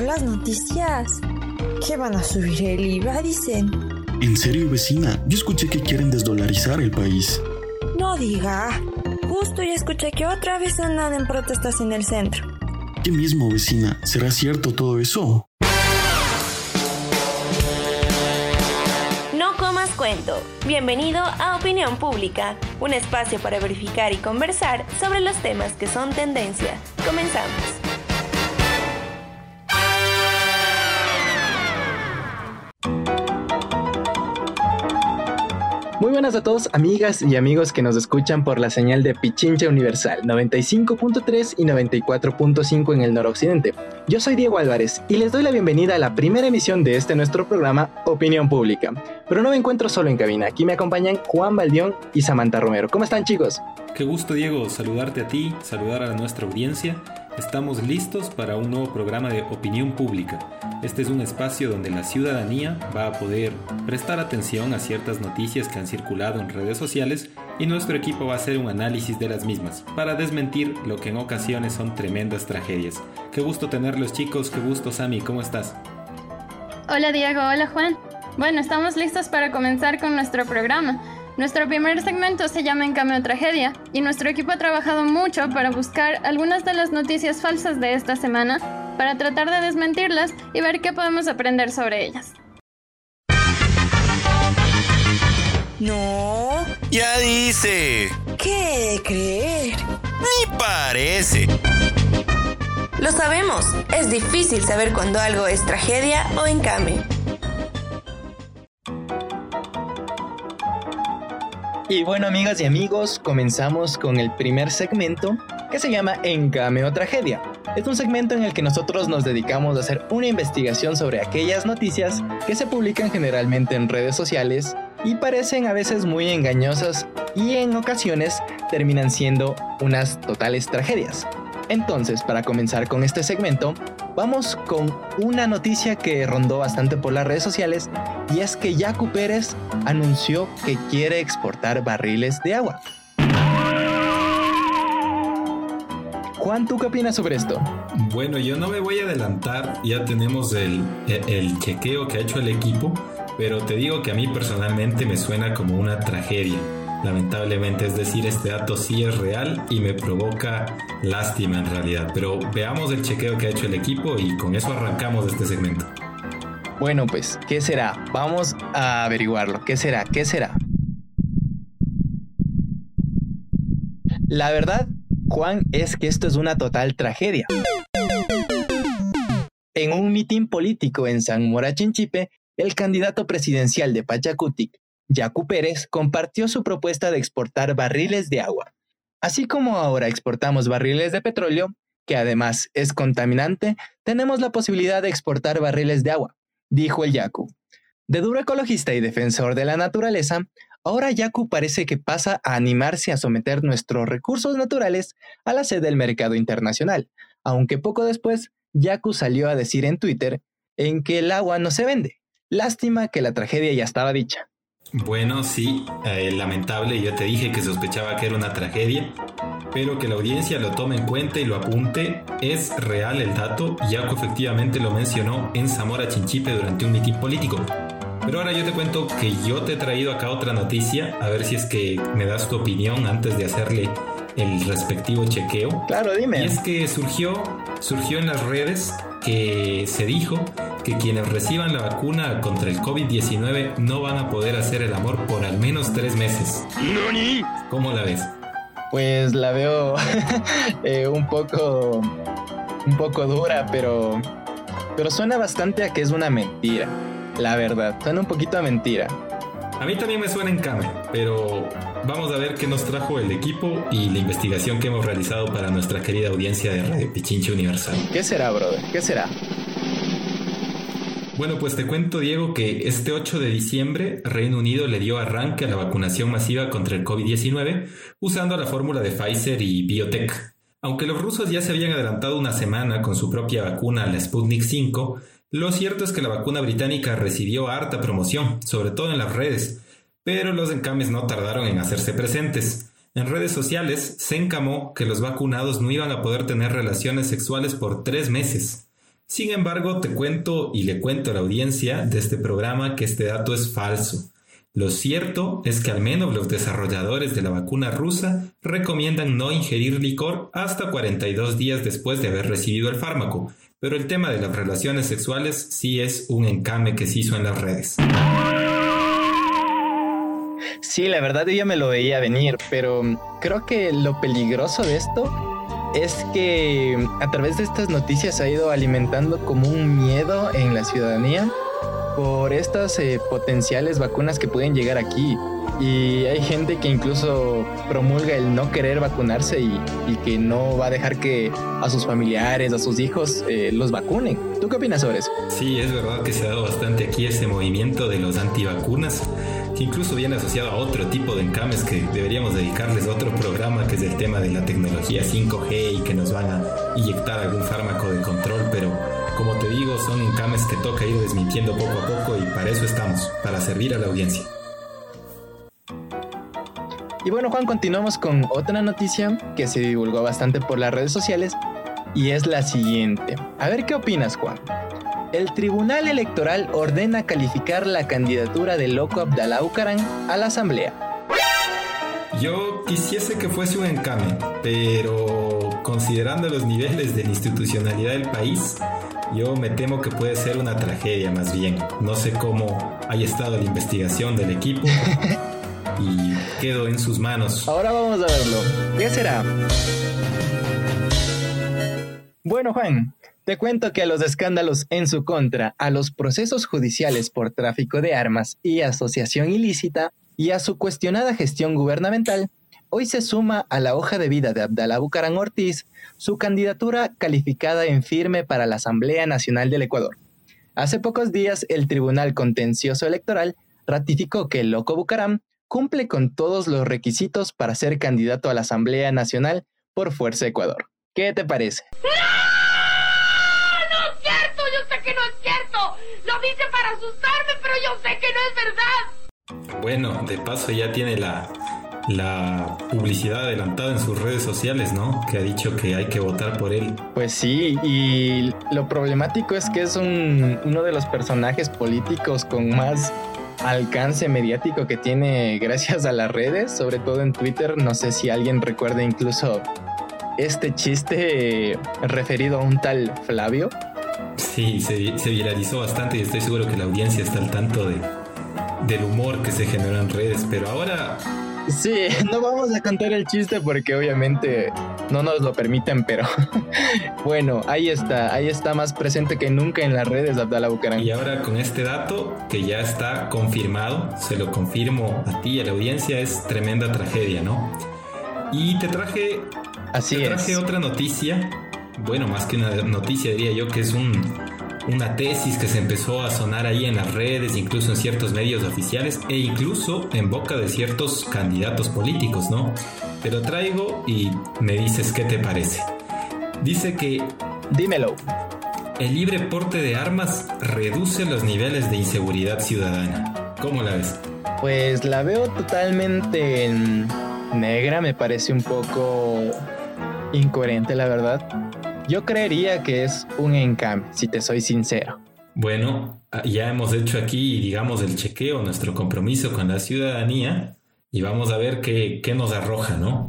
las noticias? ¿Qué van a subir el IVA, dicen? ¿En serio, vecina? Yo escuché que quieren desdolarizar el país. No diga. Justo ya escuché que otra vez andan en protestas en el centro. ¿Qué mismo, vecina? ¿Será cierto todo eso? No comas cuento. Bienvenido a Opinión Pública, un espacio para verificar y conversar sobre los temas que son tendencia. Comenzamos. Buenas a todos, amigas y amigos que nos escuchan por la señal de Pichincha Universal 95.3 y 94.5 en el noroccidente. Yo soy Diego Álvarez y les doy la bienvenida a la primera emisión de este nuestro programa Opinión Pública. Pero no me encuentro solo en cabina, aquí me acompañan Juan Baldión y Samantha Romero. ¿Cómo están chicos? Qué gusto Diego, saludarte a ti, saludar a nuestra audiencia Estamos listos para un nuevo programa de opinión pública. Este es un espacio donde la ciudadanía va a poder prestar atención a ciertas noticias que han circulado en redes sociales y nuestro equipo va a hacer un análisis de las mismas para desmentir lo que en ocasiones son tremendas tragedias. Qué gusto tenerlos chicos, qué gusto Sami, ¿cómo estás? Hola Diego, hola Juan. Bueno, estamos listos para comenzar con nuestro programa. Nuestro primer segmento se llama En Cambio Tragedia y nuestro equipo ha trabajado mucho para buscar algunas de las noticias falsas de esta semana para tratar de desmentirlas y ver qué podemos aprender sobre ellas. No. Ya dice. ¿Qué creer? Ni parece. Lo sabemos, es difícil saber cuando algo es tragedia o encame. Y bueno, amigas y amigos, comenzamos con el primer segmento que se llama Encame o Tragedia. Es un segmento en el que nosotros nos dedicamos a hacer una investigación sobre aquellas noticias que se publican generalmente en redes sociales y parecen a veces muy engañosas y en ocasiones terminan siendo unas totales tragedias. Entonces, para comenzar con este segmento, vamos con una noticia que rondó bastante por las redes sociales y es que Yacu Pérez anunció que quiere exportar barriles de agua. Juan, ¿tú qué opinas sobre esto? Bueno, yo no me voy a adelantar, ya tenemos el, el chequeo que ha hecho el equipo, pero te digo que a mí personalmente me suena como una tragedia lamentablemente. Es decir, este dato sí es real y me provoca lástima en realidad. Pero veamos el chequeo que ha hecho el equipo y con eso arrancamos este segmento. Bueno, pues, ¿qué será? Vamos a averiguarlo. ¿Qué será? ¿Qué será? La verdad, Juan, es que esto es una total tragedia. En un mitin político en San Mora Chinchipe, el candidato presidencial de Pachacutic, Yacu Pérez compartió su propuesta de exportar barriles de agua. Así como ahora exportamos barriles de petróleo, que además es contaminante, tenemos la posibilidad de exportar barriles de agua, dijo el Yacu. De duro ecologista y defensor de la naturaleza, ahora Yacu parece que pasa a animarse a someter nuestros recursos naturales a la sed del mercado internacional, aunque poco después Yacu salió a decir en Twitter en que el agua no se vende. Lástima que la tragedia ya estaba dicha. Bueno, sí, eh, lamentable, yo te dije que sospechaba que era una tragedia, pero que la audiencia lo tome en cuenta y lo apunte, es real el dato, Yaco efectivamente lo mencionó en Zamora Chinchipe durante un mitin político. Pero ahora yo te cuento que yo te he traído acá otra noticia, a ver si es que me das tu opinión antes de hacerle el respectivo chequeo. Claro, dime. Y es que surgió, surgió en las redes que se dijo que quienes reciban la vacuna contra el COVID-19 no van a poder hacer el amor por al menos tres meses. ¿Cómo la ves? Pues la veo eh, un poco un poco dura, pero pero suena bastante a que es una mentira. La verdad, suena un poquito a mentira. A mí también me suena en cama, pero vamos a ver qué nos trajo el equipo y la investigación que hemos realizado para nuestra querida audiencia de Radio Pichinche Universal. ¿Qué será, brother? ¿Qué será? Bueno, pues te cuento, Diego, que este 8 de diciembre Reino Unido le dio arranque a la vacunación masiva contra el COVID-19 usando la fórmula de Pfizer y Biotech. Aunque los rusos ya se habían adelantado una semana con su propia vacuna, la Sputnik 5, lo cierto es que la vacuna británica recibió harta promoción, sobre todo en las redes, pero los encames no tardaron en hacerse presentes. En redes sociales se encamó que los vacunados no iban a poder tener relaciones sexuales por tres meses. Sin embargo, te cuento y le cuento a la audiencia de este programa que este dato es falso. Lo cierto es que al menos los desarrolladores de la vacuna rusa recomiendan no ingerir licor hasta 42 días después de haber recibido el fármaco, pero el tema de las relaciones sexuales sí es un encame que se hizo en las redes. Sí, la verdad yo me lo veía venir, pero creo que lo peligroso de esto es que a través de estas noticias ha ido alimentando como un miedo en la ciudadanía por estas eh, potenciales vacunas que pueden llegar aquí. Y hay gente que incluso promulga el no querer vacunarse y, que no va a dejar que a sus familiares, a sus hijos eh, los vacunen. ¿Tú qué opinas sobre eso? Sí, es verdad que se ha dado bastante aquí ese movimiento de los antivacunas, que incluso viene asociado a otro tipo de encames que deberíamos dedicarles a otro programa, que es el tema de la tecnología 5G y que nos van a inyectar algún fármaco de control, pero son encames que toca ir desmintiendo poco a poco y para eso estamos, para servir a la audiencia. Y bueno, Juan, continuamos con otra noticia que se divulgó bastante por las redes sociales y es la siguiente. A ver qué opinas, Juan. El Tribunal Electoral ordena calificar la candidatura de Loco Abdalá Bucaram a la Asamblea. Yo quisiese que fuese un encame, pero considerando los niveles de institucionalidad del país, yo me temo que puede ser una tragedia más bien. No sé cómo haya estado la investigación del equipo y quedo en sus manos. Ahora vamos a verlo. ¿Qué será? Bueno, Juan, te cuento que a los escándalos en su contra, a los procesos judiciales por tráfico de armas y asociación ilícita, y a su cuestionada gestión gubernamental, hoy se suma a la hoja de vida de Abdalá Bucaram Ortiz su candidatura calificada en firme para la Asamblea Nacional del Ecuador. Hace pocos días, el Tribunal Contencioso Electoral ratificó que el Loco Bucaram cumple con todos los requisitos para ser candidato a la Asamblea Nacional por Fuerza Ecuador. ¿Qué te parece? ¡No! ¡No es cierto! Yo sé que no es cierto. Lo dice para asustarme, pero yo sé que no es verdad. Bueno, de paso ya tiene la, la publicidad adelantada en sus redes sociales, ¿no? Que ha dicho que hay que votar por él. Pues sí, y lo problemático es que es uno de los personajes políticos con más alcance mediático que tiene gracias a las redes, sobre todo en Twitter. No sé si alguien recuerda incluso este chiste referido a un tal Flavio. Sí, se, se viralizó bastante y estoy seguro que la audiencia está al tanto de, del humor que se generó en redes, pero ahora Sí, no vamos a contar el chiste porque obviamente no nos lo permiten, pero bueno, ahí está, ahí está más presente que nunca en las redes Abdala Bucaram. Y ahora con este dato que ya está confirmado, se lo confirmo a ti y a la audiencia, es tremenda tragedia, ¿no? Y te traje, Así te traje otra noticia, bueno, más que una noticia diría yo que es un una tesis que se empezó a sonar ahí en las redes, incluso en ciertos medios oficiales e incluso en boca de ciertos candidatos políticos, ¿no? Te lo traigo y me dices qué te parece. Dice que... Dímelo. El libre porte de armas reduce los niveles de inseguridad ciudadana. ¿Cómo la ves? Pues la veo totalmente negra, me parece un poco incoherente, la verdad. Yo creería que es un encame, si te soy sincero. Bueno, ah, ya hemos hecho aquí, digamos, el chequeo, nuestro compromiso con la ciudadanía y vamos a ver qué, qué nos arroja, ¿no?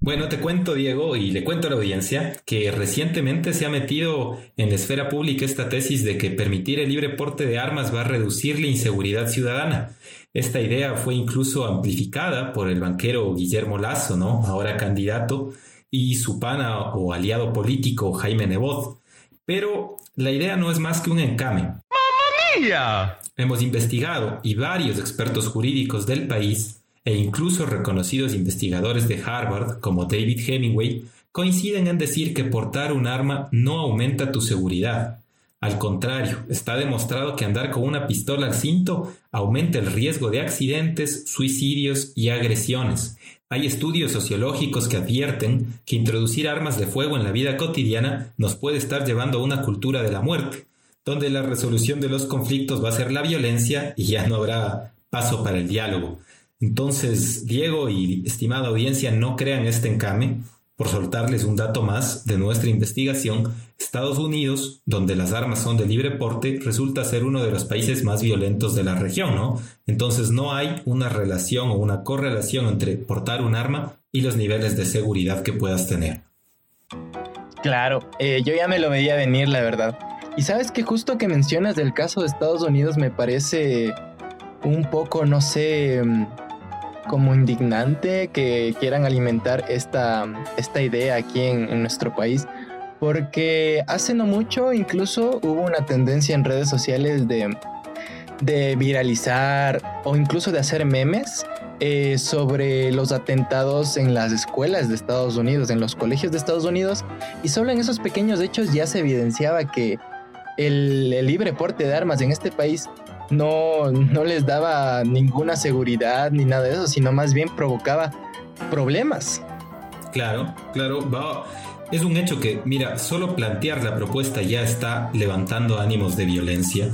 Bueno, te cuento, Diego, y le cuento a la audiencia que recientemente se ha metido en la esfera pública esta tesis de que permitir el libre porte de armas va a reducir la inseguridad ciudadana. Esta idea fue incluso amplificada por el banquero Guillermo Lazo, ¿no? Ahora candidato, y su pana o aliado político Jaime Nebot. Pero la idea no es más que un encame. ¡Mamma mía! Hemos investigado y varios expertos jurídicos del país e incluso reconocidos investigadores de Harvard como David Hemingway coinciden en decir que portar un arma no aumenta tu seguridad. Al contrario, está demostrado que andar con una pistola al cinto aumenta el riesgo de accidentes, suicidios y agresiones. Hay estudios sociológicos que advierten que introducir armas de fuego en la vida cotidiana nos puede estar llevando a una cultura de la muerte, donde la resolución de los conflictos va a ser la violencia y ya no habrá paso para el diálogo. Entonces, Diego y estimada audiencia, no crean este encame. Por soltarles un dato más de nuestra investigación, Estados Unidos, donde las armas son de libre porte, resulta ser uno de los países más violentos de la región, ¿no? Entonces no hay una relación o una correlación entre portar un arma y los niveles de seguridad que puedas tener. Claro, eh, yo ya me lo veía venir, la verdad. Y sabes que justo que mencionas del caso de Estados Unidos me parece un poco, no sé, mm, como indignante que quieran alimentar esta, esta idea aquí en, nuestro país, porque hace no mucho incluso hubo una tendencia en redes sociales de, de viralizar o incluso de hacer memes eh, sobre los atentados en las escuelas de Estados Unidos, en los colegios de Estados Unidos, y solo en esos pequeños hechos ya se evidenciaba que el, el libre porte de armas en este país no, no les daba ninguna seguridad ni nada de eso, sino más bien provocaba problemas. Claro, claro. Es un hecho que, mira, solo plantear la propuesta ya está levantando ánimos de violencia.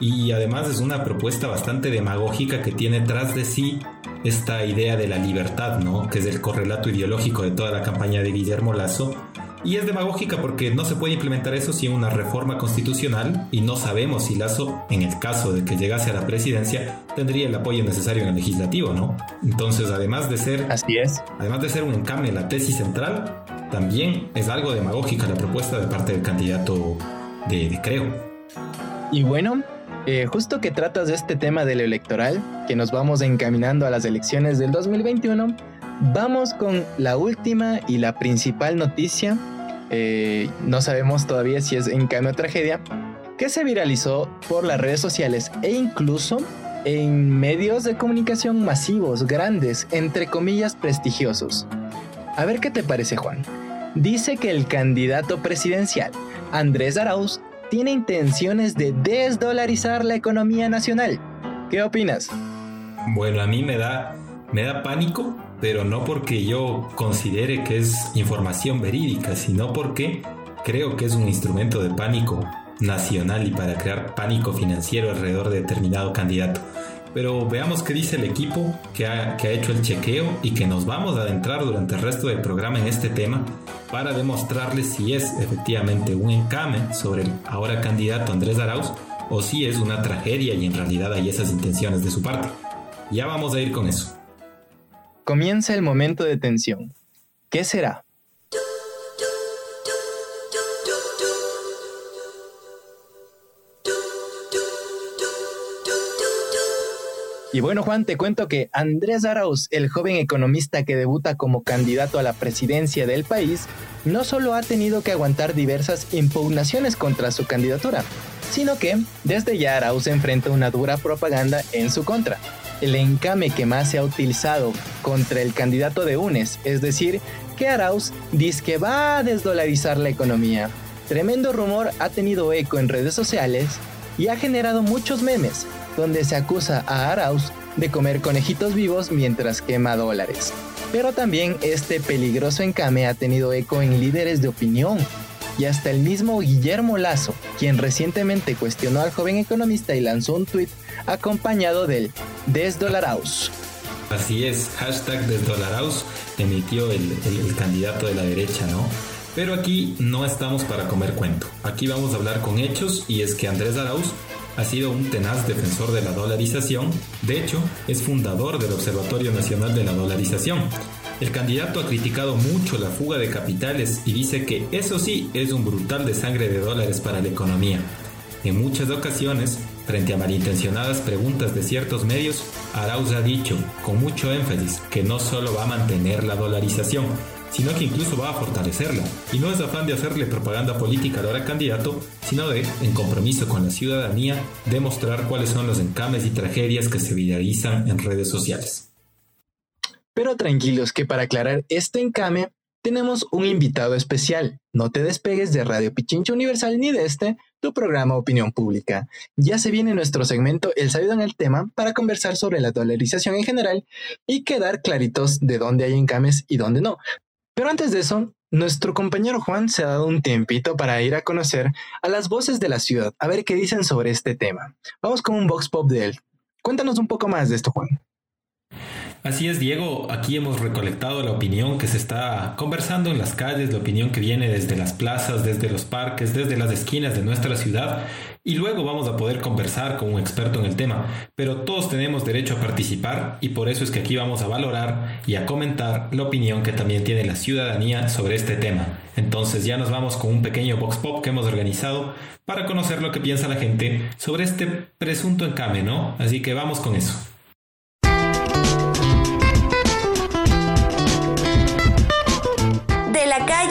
Y además es una propuesta bastante demagógica que tiene tras de sí esta idea de la libertad, ¿no? Que es el correlato ideológico de toda la campaña de Guillermo Lazo y es demagógica porque no se puede implementar eso sin una reforma constitucional y no sabemos si Lazo, en el caso de que llegase a la presidencia, tendría el apoyo necesario en el legislativo, ¿no? Entonces, además de ser... Así es. Además de ser un encame en la tesis central, también es algo demagógica la propuesta de parte del candidato de, Creo. Y bueno, eh, justo que tratas de este tema del electoral, que nos vamos encaminando a las elecciones del 2021, vamos con la última y la principal noticia eh, no sabemos todavía si es en cambio tragedia, que se viralizó por las redes sociales e incluso en medios de comunicación masivos, grandes, entre comillas prestigiosos. A ver qué te parece Juan. Dice que el candidato presidencial, Andrés Arauz, tiene intenciones de desdolarizar la economía nacional. ¿Qué opinas? Bueno, a mí me da, me da pánico pero no porque yo considere que es información verídica, sino porque creo que es un instrumento de pánico nacional y para crear pánico financiero alrededor de determinado candidato. Pero veamos qué dice el equipo que ha, hecho el chequeo y que nos vamos a adentrar durante el resto del programa en este tema para demostrarles si es efectivamente un encame sobre el ahora candidato Andrés Arauz o si es una tragedia y en realidad hay esas intenciones de su parte. Ya vamos a ir con eso. Comienza el momento de tensión. ¿Qué será? Y bueno, Juan, te cuento que Andrés Arauz, el joven economista que debuta como candidato a la presidencia del país, no solo ha tenido que aguantar diversas impugnaciones contra su candidatura, sino que desde ya Arauz enfrenta una dura propaganda en su contra el encame que más se ha utilizado contra el candidato de UNES, es decir, que Arauz dice que va a desdolarizar la economía. Tremendo rumor ha tenido eco en redes sociales y ha generado muchos memes, donde se acusa a Arauz de comer conejitos vivos mientras quema dólares. Pero también este peligroso encame ha tenido eco en líderes de opinión y hasta el mismo Guillermo Lazo, quien recientemente cuestionó al joven economista y lanzó un tuit acompañado del Desdolaraus. Así es, hashtag Desdolaraus emitió el, el, candidato de la derecha, ¿no? Pero aquí no estamos para comer cuento. Aquí vamos a hablar con hechos y es que Andrés Arauz ha sido un tenaz defensor de la dolarización. De hecho, es fundador del Observatorio Nacional de la Dolarización. El candidato ha criticado mucho la fuga de capitales y dice que eso sí es un brutal de sangre de dólares para la economía. En muchas ocasiones, frente a malintencionadas preguntas de ciertos medios, Arauz ha dicho, con mucho énfasis, que no solo va a mantener la dolarización, sino que incluso va a fortalecerla. Y no es afán de hacerle propaganda política al ahora candidato, sino de, en compromiso con la ciudadanía, demostrar cuáles son los encames y tragedias que se viralizan en redes sociales. Pero tranquilos que para aclarar este encame, tenemos un invitado especial. No te despegues de Radio Pichincha Universal ni de este, tu programa Opinión Pública. Ya se viene nuestro segmento El sabido en el tema para conversar sobre la dolarización en general y quedar claritos de dónde hay encames y dónde no. Pero antes de eso, nuestro compañero Juan se ha dado un tiempito para ir a conocer a las voces de la ciudad, a ver qué dicen sobre este tema. Vamos con un box pop de él. Cuéntanos un poco más de esto, Juan. Así es, Diego, aquí hemos recolectado la opinión que se está conversando en las calles, la opinión que viene desde las plazas, desde los parques, desde las esquinas de nuestra ciudad y luego vamos a poder conversar con un experto en el tema, pero todos tenemos derecho a participar y por eso es que aquí vamos a valorar y a comentar la opinión que también tiene la ciudadanía sobre este tema. Entonces ya nos vamos con un pequeño box pop que hemos organizado para conocer lo que piensa la gente sobre este presunto encame, ¿no? Así que vamos con eso.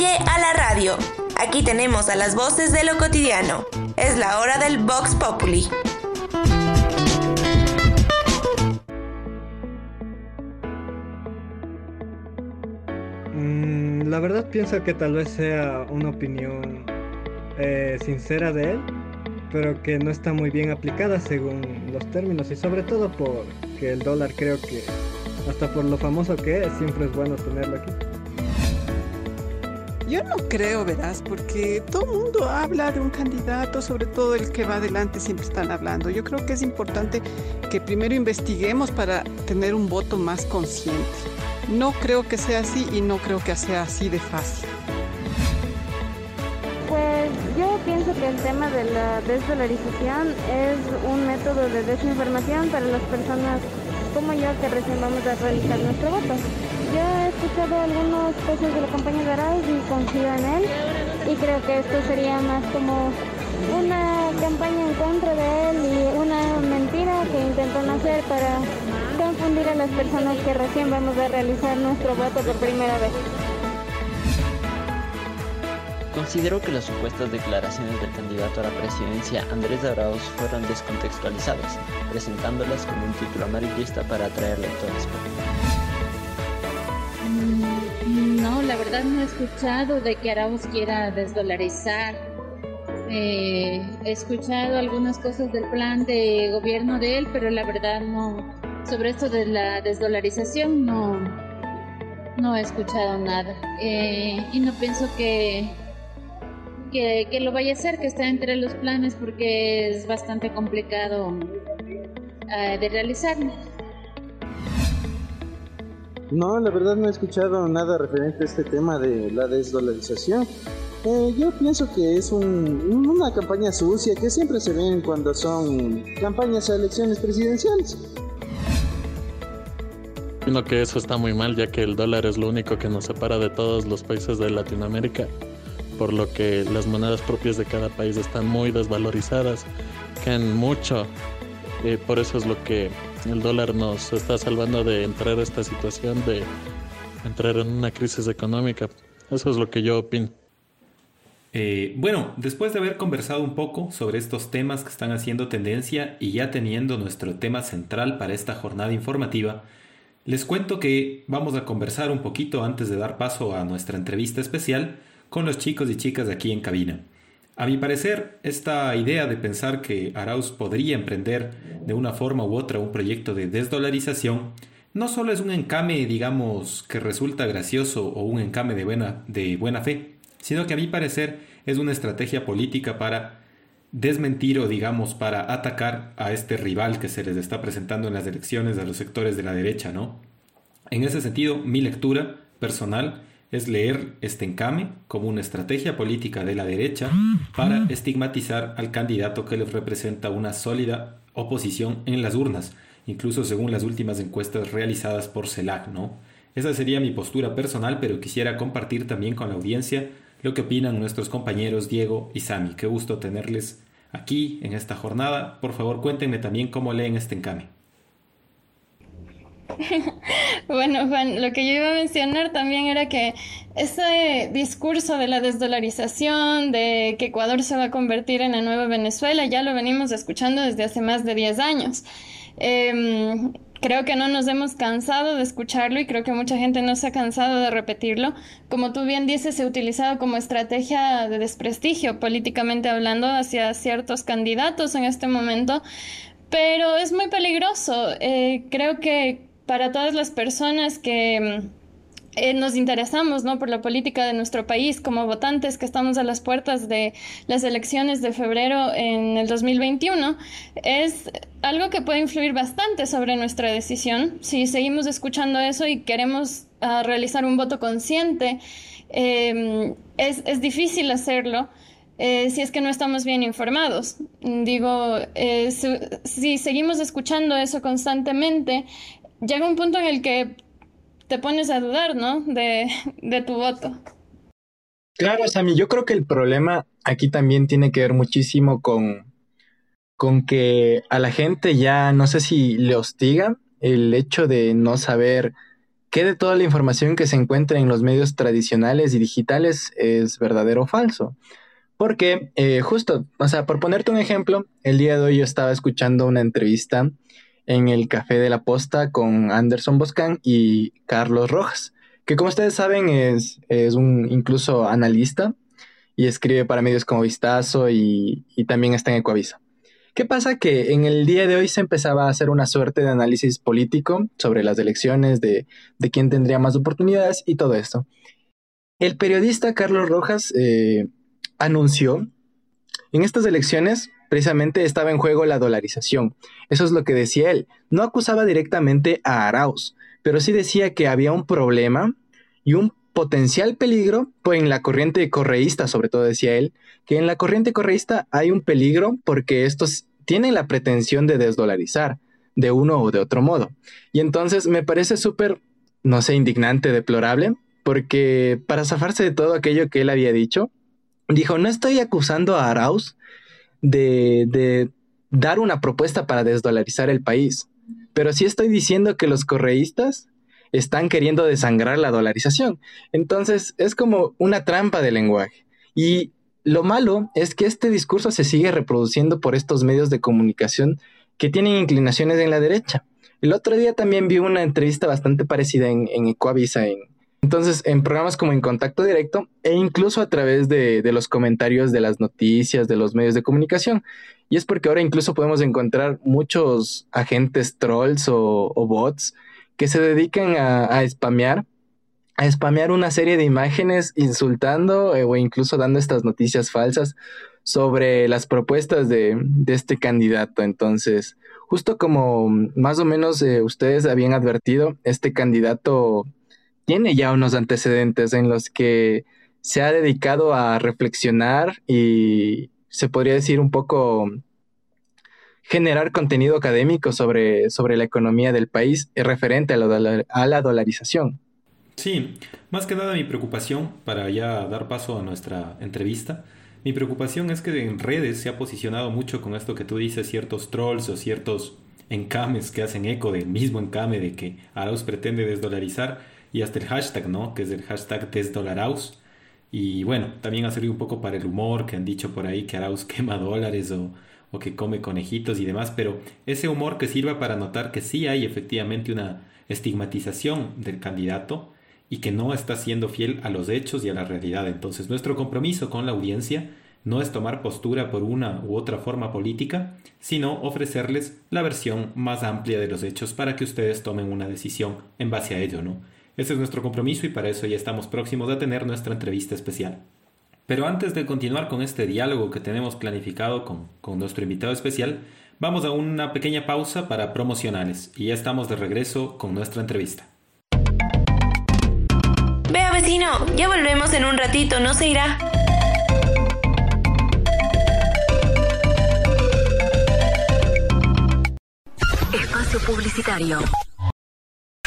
A la radio. Aquí tenemos a las voces de lo cotidiano. Es la hora del Vox Populi. Mm, la verdad pienso que tal vez sea una opinión eh, sincera de él, pero que no está muy bien aplicada según los términos y sobre todo porque el dólar creo que hasta por lo famoso que es, siempre es bueno tenerlo aquí. Yo no creo, verás, porque todo el mundo habla de un candidato, sobre todo el que va adelante siempre están hablando. Yo creo que es importante que primero investiguemos para tener un voto más consciente. No creo que sea así y no creo que sea así de fácil. Pues yo pienso que el tema de la desdolarización es un método de desinformación para las personas como yo que recién vamos a realizar nuestro voto. Yo he escuchado algunos cosas de la campaña de Arauz y confío en él y creo que esto sería más como una campaña en contra de él y una mentira que intentan hacer para confundir a las personas que recién vamos a realizar nuestro voto por primera vez. Considero que las supuestas declaraciones del candidato a la presidencia Andrés Arauz fueron descontextualizadas, presentándolas como un título amarillista para atraer lectores. Mm, no, la verdad no he escuchado de que Arauz quiera desdolarizar. Eh, he escuchado algunas cosas del plan de gobierno de él, pero la verdad no. Sobre esto de la desdolarización no, no he escuchado nada. Eh, y no pienso que, que, lo vaya a hacer, que está entre los planes porque es bastante complicado uh, de realizar. No, la verdad no he escuchado nada referente a este tema de la desdolarización. Eh, yo pienso que es un, una campaña sucia que siempre se ven cuando son campañas a elecciones presidenciales. Sino que eso está muy mal ya que el dólar es lo único que nos separa de todos los países de Latinoamérica, por lo que las monedas propias de cada país están muy desvalorizadas, caen mucho, y por eso es lo que el dólar nos está salvando de entrar a esta situación, de entrar en una crisis económica. Eso es lo que yo opino. Eh, bueno, después de haber conversado un poco sobre estos temas que están haciendo tendencia y ya teniendo nuestro tema central para esta jornada informativa, les cuento que vamos a conversar un poquito antes de dar paso a nuestra entrevista especial con los chicos y chicas de aquí en cabina. A mi parecer, esta idea de pensar que Arauz podría emprender de una forma u otra un proyecto de desdolarización no solo es un encame, digamos, que resulta gracioso o un encame de buena, de buena fe, sino que a mi parecer es una estrategia política para desmentir o digamos para atacar a este rival que se les está presentando en las elecciones a los sectores de la derecha, ¿no? En ese sentido, mi lectura personal es leer este encame como una estrategia política de la derecha para estigmatizar al candidato que les representa una sólida oposición en las urnas, incluso según las últimas encuestas realizadas por CELAC, ¿no? Esa sería mi postura personal, pero quisiera compartir también con la audiencia lo que opinan nuestros compañeros Diego y Sami. Qué gusto tenerles aquí en esta jornada. Por favor, cuéntenme también cómo leen este encame. bueno, Juan, lo que yo iba a mencionar también era que ese discurso de la desdolarización, de que Ecuador se va a convertir en la nueva Venezuela, ya lo venimos escuchando desde hace más de 10 años. Eh, creo que no nos hemos cansado de escucharlo y creo que mucha gente no se ha cansado de repetirlo. Como tú bien dices, se ha utilizado como estrategia de desprestigio políticamente hablando hacia ciertos candidatos en este momento, pero es muy peligroso. Eh, creo que para todas las personas que eh, nos interesamos por la política de nuestro país como votantes que estamos a las puertas de las elecciones de febrero en el 2021, es algo que puede influir bastante sobre nuestra decisión. Si seguimos escuchando eso y queremos uh, realizar un voto consciente, eh, es, difícil hacerlo. Eh, si es que no estamos bien informados. Digo, eh, si seguimos escuchando eso constantemente, llega un punto en el que te pones a dudar, ¿no? De, de tu voto. Claro, Sammy, yo creo que el problema aquí también tiene que ver muchísimo con, con que a la gente ya no sé si le hostiga el hecho de no saber qué de toda la información que se encuentra en los medios tradicionales y digitales es verdadero o falso. Porque eh, justo, o sea, por ponerte un ejemplo, el día de hoy yo estaba escuchando una entrevista en el Café de la Posta con Anderson Boscan y Carlos Rojas, que como ustedes saben es, es un incluso analista y escribe para medios como Vistazo y, y también está en Ecoavisa. ¿Qué pasa? Que en el día de hoy se empezaba a hacer una suerte de análisis político sobre las elecciones, de, de quién tendría más oportunidades y todo esto. El periodista Carlos Rojas eh, anunció en estas elecciones precisamente estaba en juego la dolarización. Eso es lo que decía él. No acusaba directamente a Arauz, pero sí decía que había un problema y un potencial peligro pues, en la corriente correísta, sobre todo decía él, que en la corriente correísta hay un peligro porque estos tienen la pretensión de desdolarizar de uno o de otro modo. Y entonces me parece súper, no sé, indignante, deplorable, porque para zafarse de todo aquello que él había dicho, dijo, no estoy acusando a Arauz de, dar una propuesta para desdolarizar el país. Pero sí estoy diciendo que los correístas están queriendo desangrar la dolarización. Entonces es como una trampa de lenguaje. Y lo malo es que este discurso se sigue reproduciendo por estos medios de comunicación que tienen inclinaciones en la derecha. El otro día también vi una entrevista bastante parecida en, en Ecoavisa en, entonces, en programas como En Contacto Directo e incluso a través de, los comentarios de las noticias, de los medios de comunicación. Y es porque ahora incluso podemos encontrar muchos agentes trolls o, bots que se dedican a, a spamear a spamear una serie de imágenes insultando eh, o incluso dando estas noticias falsas sobre las propuestas de, este candidato. Entonces, justo como más o menos eh, ustedes habían advertido, este candidato tiene ya unos antecedentes en los que se ha dedicado a reflexionar y se podría decir un poco generar contenido académico sobre, sobre la economía del país referente a la, a la dolarización. Sí, más que nada mi preocupación, para ya dar paso a nuestra entrevista, mi preocupación es que en redes se ha posicionado mucho con esto que tú dices, ciertos trolls o ciertos encames que hacen eco del mismo encame de que Arauz pretende desdolarizar y hasta el hashtag, ¿no? Que es el hashtag desdolaraus. Y bueno, también ha servido un poco para el humor que han dicho por ahí que Arauz quema dólares o, o que come conejitos y demás, pero ese humor que sirva para notar que sí hay efectivamente una estigmatización del candidato y que no está siendo fiel a los hechos y a la realidad. Entonces, nuestro compromiso con la audiencia no es tomar postura por una u otra forma política, sino ofrecerles la versión más amplia de los hechos para que ustedes tomen una decisión en base a ello, ¿no? Ese es nuestro compromiso y para eso ya estamos próximos a tener nuestra entrevista especial. Pero antes de continuar con este diálogo que tenemos planificado con, con nuestro invitado especial, vamos a una pequeña pausa para promocionales y ya estamos de regreso con nuestra entrevista. Vea vecino, ya volvemos en un ratito, no se irá. Espacio Publicitario.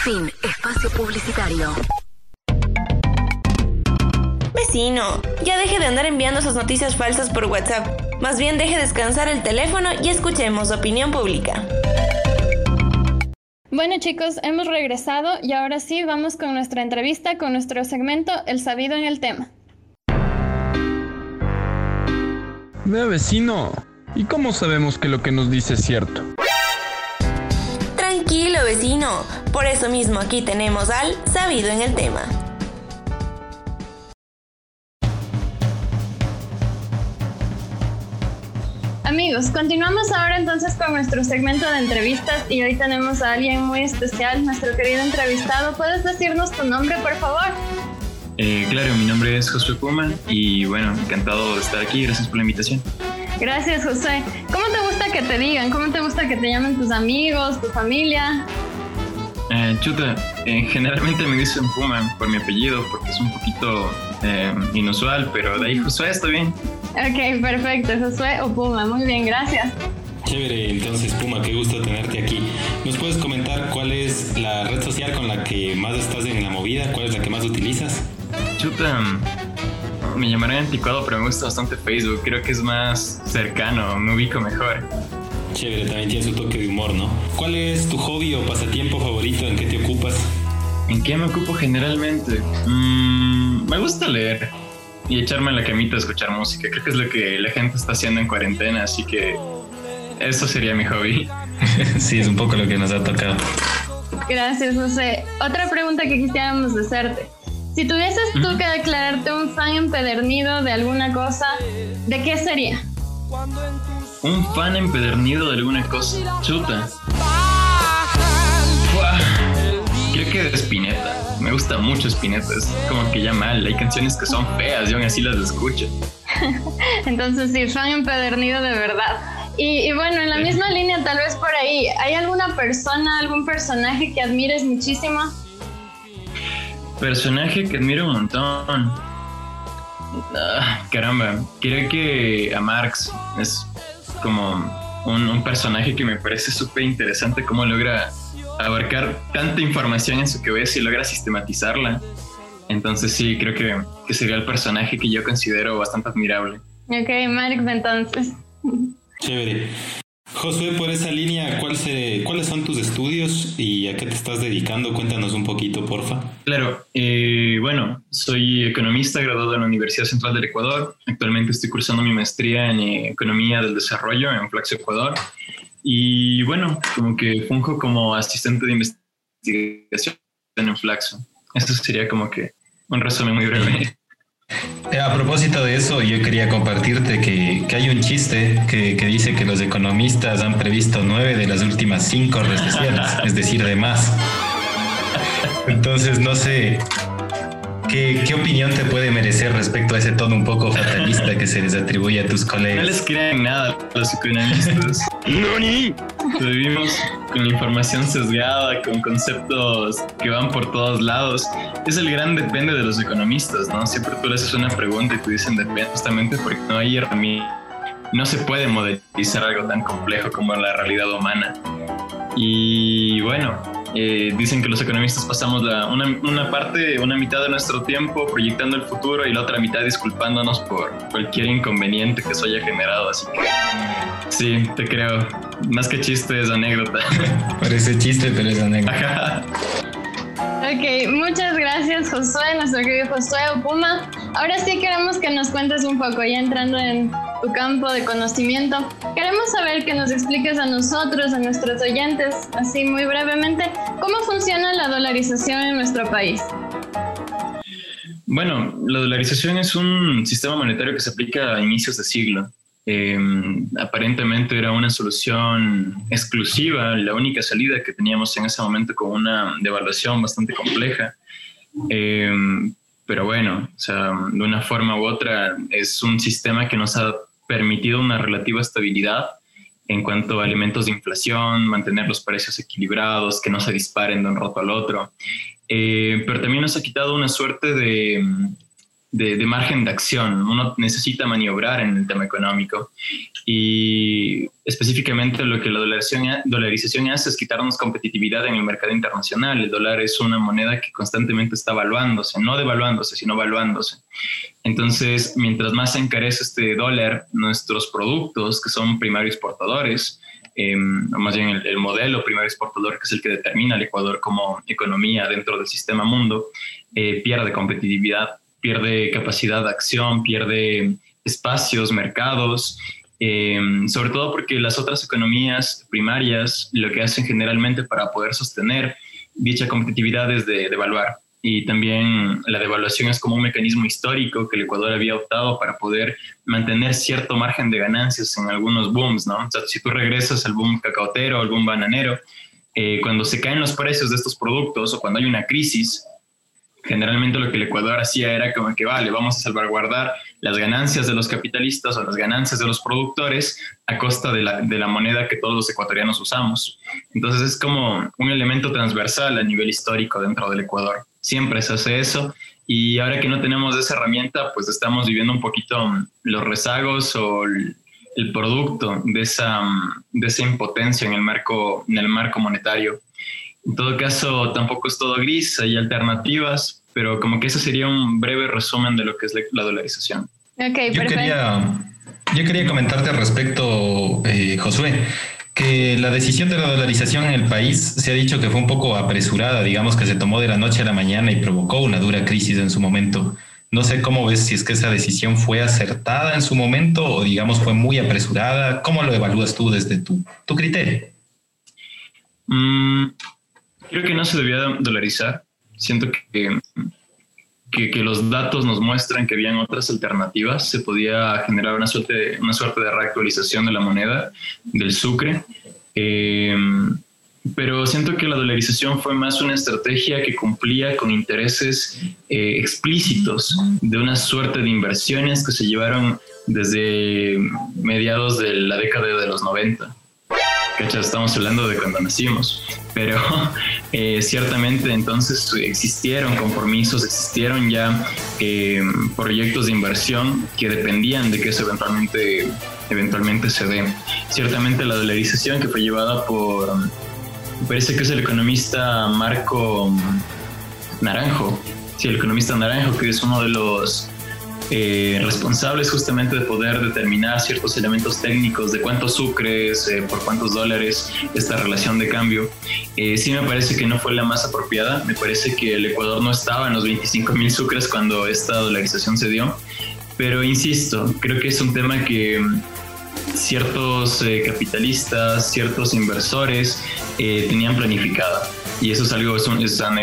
Fin. Espacio publicitario. Vecino, ya deje de andar enviando sus noticias falsas por WhatsApp. Más bien deje descansar el teléfono y escuchemos opinión pública. Bueno chicos, hemos regresado y ahora sí vamos con nuestra entrevista con nuestro segmento El sabido en el tema. Vea vecino, ¿y cómo sabemos que lo que nos dice es cierto? Vecino. Por eso mismo aquí tenemos al sabido en el tema. Amigos, amigos, continuamos ahora entonces con nuestro segmento de entrevistas y hoy tenemos a alguien muy especial, nuestro querido entrevistado. ¿Puedes decirnos tu nombre, por favor? Eh, claro, mi nombre es Josué Puma y bueno, encantado de estar aquí. Gracias por la invitación. Gracias, José. ¿Cómo te gusta que te digan? ¿Cómo te gusta que te llamen tus amigos, tu familia? Eh, chuta, eh, generalmente me dicen Puma por mi apellido porque es un poquito eh, inusual, pero de ahí Josué está bien. Ok, perfecto, Josué o Puma, muy bien, gracias. Chévere, entonces Puma, qué gusto tenerte aquí. ¿Nos puedes comentar cuál es la red social con la que más estás en la movida? ¿Cuál es la que más utilizas? Chuta, me llamarán anticuado, pero me gusta bastante Facebook. Creo que es más cercano, me ubico mejor. Chévere, también tiene su toque de humor, ¿no? ¿Cuál es tu hobby o pasatiempo favorito? ¿En qué te ocupas? ¿En qué me ocupo generalmente? Mm, me gusta leer y echarme en la camita a escuchar música. Creo que es lo que la gente está haciendo en cuarentena, así que eso sería mi hobby. sí, es un poco lo que nos ha tocado. Gracias, José. Otra pregunta que quisiéramos hacerte. Si tuvieses tú que declararte un fan empedernido de alguna cosa, ¿de qué sería? Un fan empedernido de alguna cosa. Chuta. Creo que de Spinetta. Me gusta mucho Spinetta. Es como que ya mal. Hay canciones que son feas y aún así las escucho. Entonces sí, fan empedernido de verdad. Y, y, bueno, en la misma línea, tal vez por ahí, ¿hay alguna persona, algún personaje que admires muchísimo? Personaje que admiro un montón. Ah, caramba, creo que a Marx es como un, un personaje que me parece súper interesante cómo logra abarcar tanta información en su cabeza y logra sistematizarla. Entonces sí, creo que, que sería el personaje que yo considero bastante admirable. Ok, Marx entonces. Chévere. Josué, por esa línea, ¿cuál se, ¿cuáles son tus estudios y a qué te estás dedicando? Cuéntanos un poquito, porfa. Claro, eh, bueno, soy economista graduado en la Universidad Central del Ecuador. Actualmente estoy cursando mi maestría en Economía del Desarrollo en Flaxo, Ecuador. Y bueno, como que funjo como asistente de investigación en Flaxo. Eso sería como que un resumen muy breve. Eh, a propósito de eso, yo quería compartirte que, que hay un chiste que, que, dice que los economistas han previsto nueve de las últimas cinco recesiones, es decir, de más. Entonces, no sé, ¿qué, ¿qué, opinión te puede merecer respecto a ese tono un poco fatalista que se les atribuye a tus colegas? No les crean nada a los economistas. ¡Noni! Vivimos con información sesgada, con conceptos que van por todos lados. Es el gran depende de los economistas, ¿no? Siempre tú les haces una pregunta y te dicen depende justamente porque no hay herramienta. No se puede modelizar algo tan complejo como la realidad humana. Y bueno, eh, dicen que los economistas pasamos la, una, una, parte, una mitad de nuestro tiempo proyectando el futuro y la otra mitad disculpándonos por cualquier inconveniente que eso haya generado. Así que sí, te creo. Más que chiste es anécdota. Parece chiste, pero es anécdota. Ok, muchas gracias Josué, nuestro querido Josué Opuma. Ahora sí queremos que nos cuentes un poco, ya entrando en tu campo de conocimiento. Queremos saber que nos expliques a nosotros, a nuestros oyentes, así muy brevemente, cómo funciona la dolarización en nuestro país. Bueno, la dolarización es un sistema monetario que se aplica a inicios de siglo. Eh, aparentemente era una solución exclusiva, la única salida que teníamos en ese momento con una devaluación bastante compleja. Eh, pero bueno, o sea, de una forma u otra es un sistema que nos ha permitido una relativa estabilidad en cuanto a elementos de inflación, mantener los precios equilibrados, que no se disparen de un roto al otro. Eh, pero también nos ha quitado una suerte de, de, margen de acción. Uno necesita maniobrar en el tema económico. Y específicamente lo que la dolarización, dolarización hace es quitarnos competitividad en el mercado internacional. El dólar es una moneda que constantemente está valuándose, no devaluándose, sino valuándose. Entonces, mientras más se encarece este dólar, nuestros productos, que son primarios exportadores, eh, más bien el, el, modelo primario exportador, que es el que determina al Ecuador como economía dentro del sistema mundo, eh, pierde competitividad, pierde capacidad de acción, pierde espacios, mercados, eh, sobre todo porque las otras economías primarias lo que hacen generalmente para poder sostener dicha competitividad es de devaluar. y también la devaluación es como un mecanismo histórico que el Ecuador había optado para poder mantener cierto margen de ganancias en algunos booms, ¿no? O si tú regresas al boom cacaotero, al boom bananero, eh, cuando se caen los precios de estos productos o cuando hay una crisis, generalmente lo que el Ecuador hacía era como que, vale, vamos a salvaguardar las ganancias de los capitalistas o las ganancias de los productores a costa de la, de la, moneda que todos los ecuatorianos usamos. Entonces es como un elemento transversal a nivel histórico dentro del Ecuador. Siempre se hace eso y ahora que no tenemos esa herramienta, pues estamos viviendo un poquito los rezagos o el, el producto de esa, de esa impotencia en el, marco, en el marco monetario. En todo caso, tampoco es todo gris, hay alternativas, pero como que ese sería un breve resumen de lo que es la dolarización. Okay, yo, quería, yo quería comentarte al respecto, eh, Josué, que la decisión de la dolarización en el país se ha dicho que fue un poco apresurada, digamos que se tomó de la noche a la mañana y provocó una dura crisis en su momento. No sé cómo ves si es que esa decisión fue acertada en su momento o digamos fue muy apresurada. ¿Cómo lo evalúas tú desde tu, tu criterio? Mm, creo que no se debía dolarizar. Siento que que, los datos nos muestran que habían otras alternativas, se podía generar una suerte de, una suerte de reactualización de la moneda, del sucre. Eh, pero siento que la dolarización fue más una estrategia que cumplía con intereses eh, explícitos de una suerte de inversiones que se llevaron desde mediados de la década de los 90. Estamos hablando de cuando nacimos, pero eh, ciertamente entonces existieron compromisos, existieron ya eh, proyectos de inversión que dependían de que eso eventualmente, eventualmente se dé. Ciertamente la dolarización que fue llevada por, parece que es el economista Marco Naranjo, sí, el economista Naranjo, que es uno de los eh, responsables justamente de poder determinar ciertos elementos técnicos de cuántos sucres, eh, por cuántos dólares, esta relación de cambio. Eh, sí me parece que no fue la más apropiada, me parece que el Ecuador no estaba en los 25 mil sucres cuando esta dolarización se dio, pero insisto, creo que es un tema que mm, ciertos capitalistas, ciertos inversores tenían planificado. Y eso es algo, es,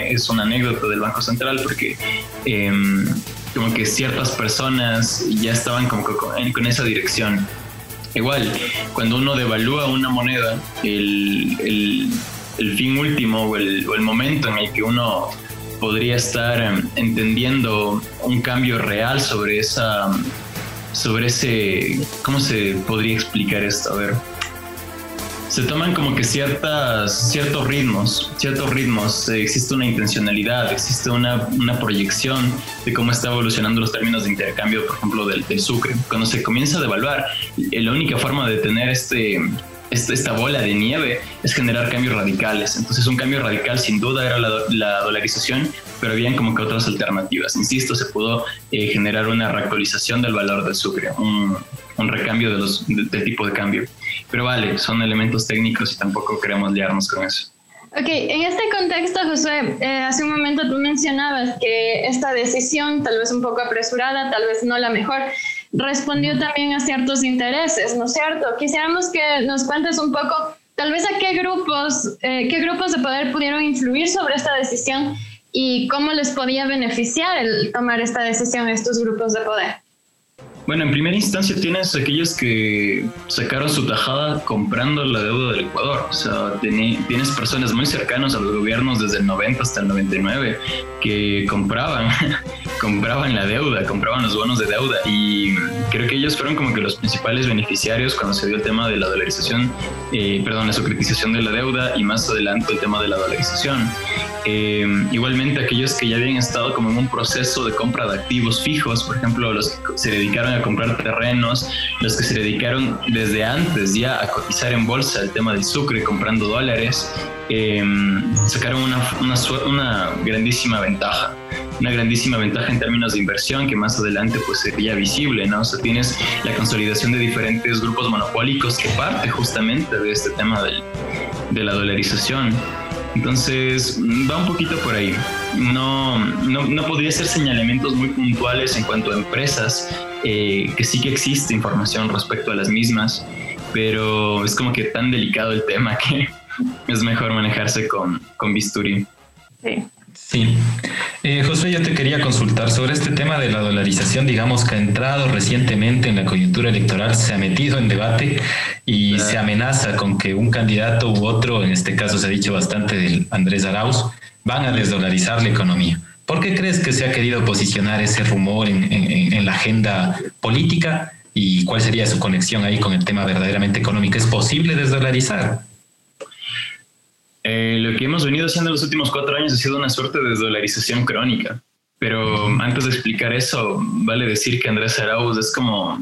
es, una anécdota del Banco Central porque em, como que ciertas personas ya estaban como con, con esa dirección. Igual, cuando uno devalúa una moneda, el, el, el fin último o el, o el, momento en el que uno podría estar em, entendiendo un cambio real sobre esa, sobre ese, ¿cómo se podría explicar esto? A ver, se toman como que ciertas, ciertos ritmos, ciertos ritmos, existe una intencionalidad, existe una, una, proyección de cómo está evolucionando los términos de intercambio, por ejemplo, del, del sucre. Cuando se comienza a devaluar, la única forma de tener este, este, esta bola de nieve es generar cambios radicales. Entonces un cambio radical sin duda era la, la dolarización, pero habían como que otras alternativas. Insisto, se pudo eh, generar una reactualización del valor del sucre, un, un recambio de los, de, tipo de cambio. Pero vale, son elementos técnicos y tampoco queremos liarnos con eso. Ok, en este contexto, José, eh, hace un momento tú mencionabas que esta decisión, tal vez un poco apresurada, tal vez no la mejor, respondió también a ciertos intereses, ¿no es cierto? Quisiéramos que nos cuentes un poco, tal vez a qué grupos, eh, qué grupos de poder pudieron influir sobre esta decisión y cómo les podía beneficiar el tomar esta decisión a estos grupos de poder. Bueno, en primera instancia tienes aquellos que sacaron su tajada comprando la deuda del Ecuador. O sea, tienes personas muy cercanas a los gobiernos desde el 90 hasta el 99 que compraban, compraban la deuda, compraban los bonos de deuda. Y creo que ellos fueron como que los principales beneficiarios cuando se dio el tema de la dolarización, eh, perdón, la securitización de la deuda y más adelante el tema de la dolarización. Eh, igualmente aquellos que ya habían estado como en un proceso de compra de activos fijos, por ejemplo, los que se dedicaron a comprar terrenos, los que se dedicaron desde antes ya a cotizar en bolsa el tema del sucre, comprando dólares, eh, sacaron una, una, una, grandísima ventaja. Una grandísima ventaja en términos de inversión que más adelante pues sería visible, ¿no? O sea, tienes la consolidación de diferentes grupos monopólicos que parte justamente de este tema del, de la dolarización. Entonces, va un poquito por ahí. No, no, no podría ser señalamientos muy puntuales en cuanto a empresas, eh, que sí que existe información respecto a las mismas, pero es como que tan delicado el tema que es mejor manejarse con, con bisturí. Sí. Sí. Eh, José, yo te quería consultar sobre este tema de la dolarización, digamos que ha entrado recientemente en la coyuntura electoral, se ha metido en debate y se amenaza con que un candidato u otro, en este caso se ha dicho bastante del Andrés Arauz, van a desdolarizar la economía. ¿Por qué crees que se ha querido posicionar ese rumor en, en la agenda política y cuál sería su conexión ahí con el tema verdaderamente económico? ¿Es posible desdolarizar? Eh, lo que hemos venido haciendo en los últimos cuatro años ha sido una suerte de dolarización crónica. Pero antes de explicar eso, vale decir que Andrés Arauz es como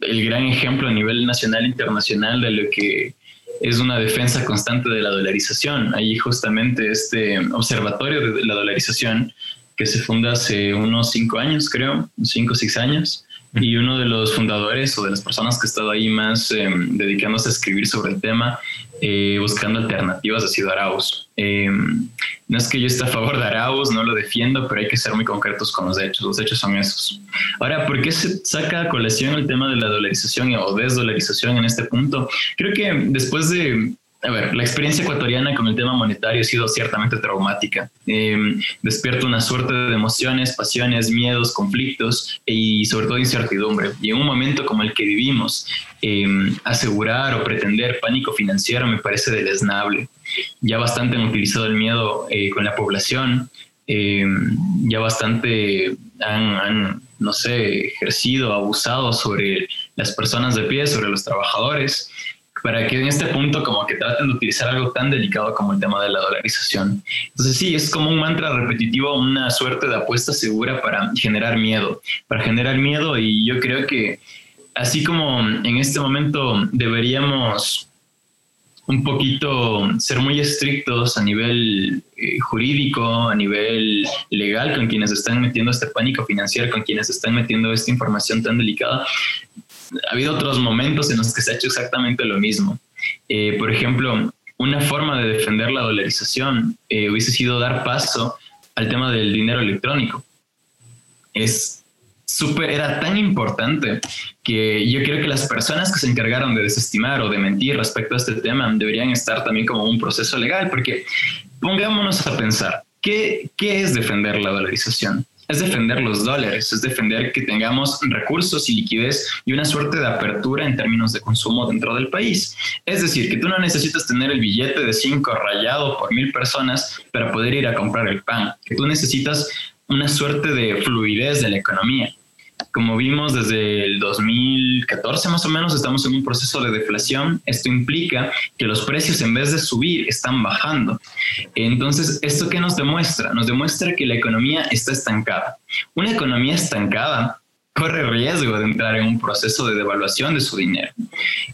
el gran ejemplo a nivel nacional e internacional de lo que es una defensa constante de la dolarización. Ahí justamente este observatorio de la dolarización que se funda hace unos cinco años, creo, cinco o seis años, y uno de los fundadores o de las personas que ha estado ahí más em, dedicándose a escribir sobre el tema, eh, buscando alternativas ha sido Arauz. Em, no es que yo esté a favor de Arauz, no lo defiendo, pero hay que ser muy concretos con los hechos. Los hechos son esos. Ahora, ¿por qué se saca a colación el tema de la dolarización o desdolarización en este punto? Creo que después de a ver, la experiencia ecuatoriana con el tema monetario ha sido ciertamente traumática. Eh, despierta una suerte de emociones, pasiones, miedos, conflictos y sobre todo incertidumbre. Y en un momento como el que vivimos, em, asegurar o pretender pánico financiero me parece deleznable. Ya bastante han utilizado el miedo eh, con la población, em, ya bastante han, han, no sé, ejercido, abusado sobre las personas de pie, sobre los trabajadores para que en este punto como que traten de utilizar algo tan delicado como el tema de la dolarización. Entonces sí, es como un mantra repetitivo, una suerte de apuesta segura para generar miedo, para generar miedo y yo creo que así como en este momento deberíamos un poquito ser muy estrictos a nivel eh, jurídico, a nivel legal con quienes están metiendo este pánico financiero, con quienes están metiendo esta información tan delicada ha habido otros momentos en los que se ha hecho exactamente lo mismo. Eh, por ejemplo, una forma de defender la dolarización eh, hubiese sido dar paso al tema del dinero electrónico. Es súper, era tan importante que yo creo que las personas que se encargaron de desestimar o de mentir respecto a este tema deberían estar también como un proceso legal, porque pongámonos a pensar, ¿qué, qué es defender la dolarización? es defender los dólares, es defender que tengamos recursos y liquidez y una suerte de apertura en términos de consumo dentro del país. Es decir, que tú no necesitas tener el billete de 5 rayado por mil personas para poder ir a comprar el pan, que tú necesitas una suerte de fluidez de la economía. Como vimos desde el 2014 más o menos, estamos en un proceso de deflación. Esto implica que los precios en vez de subir están bajando. Entonces, ¿esto qué nos demuestra? Nos demuestra que la economía está estancada. Una economía estancada corre riesgo de entrar en un proceso de devaluación de su dinero.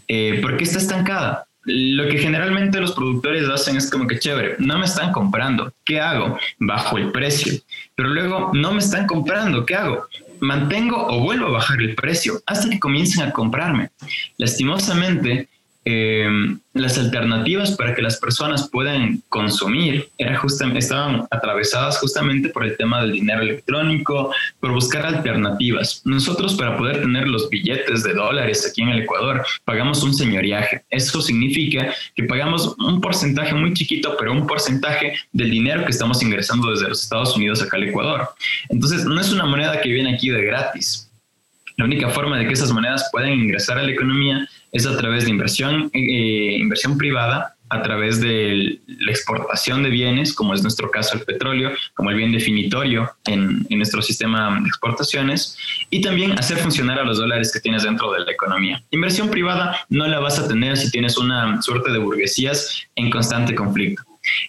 Eh, ¿Por qué está estancada? Lo que generalmente los productores hacen es como que chévere, no me están comprando, ¿qué hago? Bajo el precio. Pero luego no me están comprando, ¿qué hago? Mantengo o vuelvo a bajar el precio hasta que comiencen a comprarme. Lastimosamente, eh, las alternativas para que las personas puedan consumir era estaban atravesadas justamente por el tema del dinero electrónico, por buscar alternativas. Nosotros para poder tener los billetes de dólares aquí en el Ecuador pagamos un señoriaje. Eso significa que pagamos un porcentaje muy chiquito, pero un porcentaje del dinero que estamos ingresando desde los Estados Unidos acá al Ecuador. Entonces no es una moneda que viene aquí de gratis. La única forma de que esas monedas puedan ingresar a la economía es a través de inversión, eh, inversión privada, a través de la exportación de bienes, como es nuestro caso el petróleo, como el bien definitorio en, en, nuestro sistema de exportaciones, y también hacer funcionar a los dólares que tienes dentro de la economía. Inversión privada no la vas a tener si tienes una suerte de burguesías en constante conflicto.